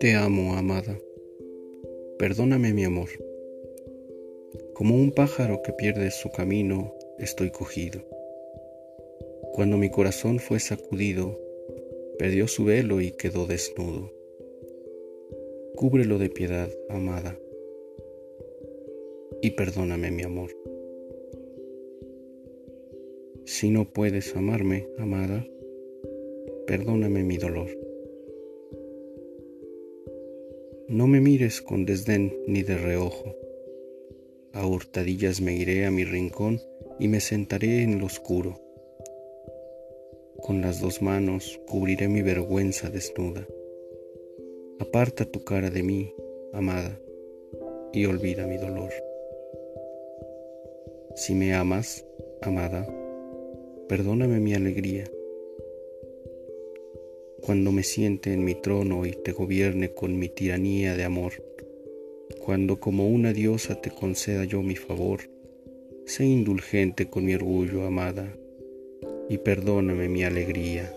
Te amo, amada. Perdóname mi amor. Como un pájaro que pierde su camino, estoy cogido. Cuando mi corazón fue sacudido, perdió su velo y quedó desnudo. Cúbrelo de piedad, amada, y perdóname mi amor. Si no puedes amarme, amada, perdóname mi dolor. No me mires con desdén ni de reojo. A hurtadillas me iré a mi rincón y me sentaré en lo oscuro. Con las dos manos cubriré mi vergüenza desnuda. Aparta tu cara de mí, amada, y olvida mi dolor. Si me amas, amada, perdóname mi alegría cuando me siente en mi trono y te gobierne con mi tiranía de amor, cuando como una diosa te conceda yo mi favor, sé indulgente con mi orgullo, amada, y perdóname mi alegría.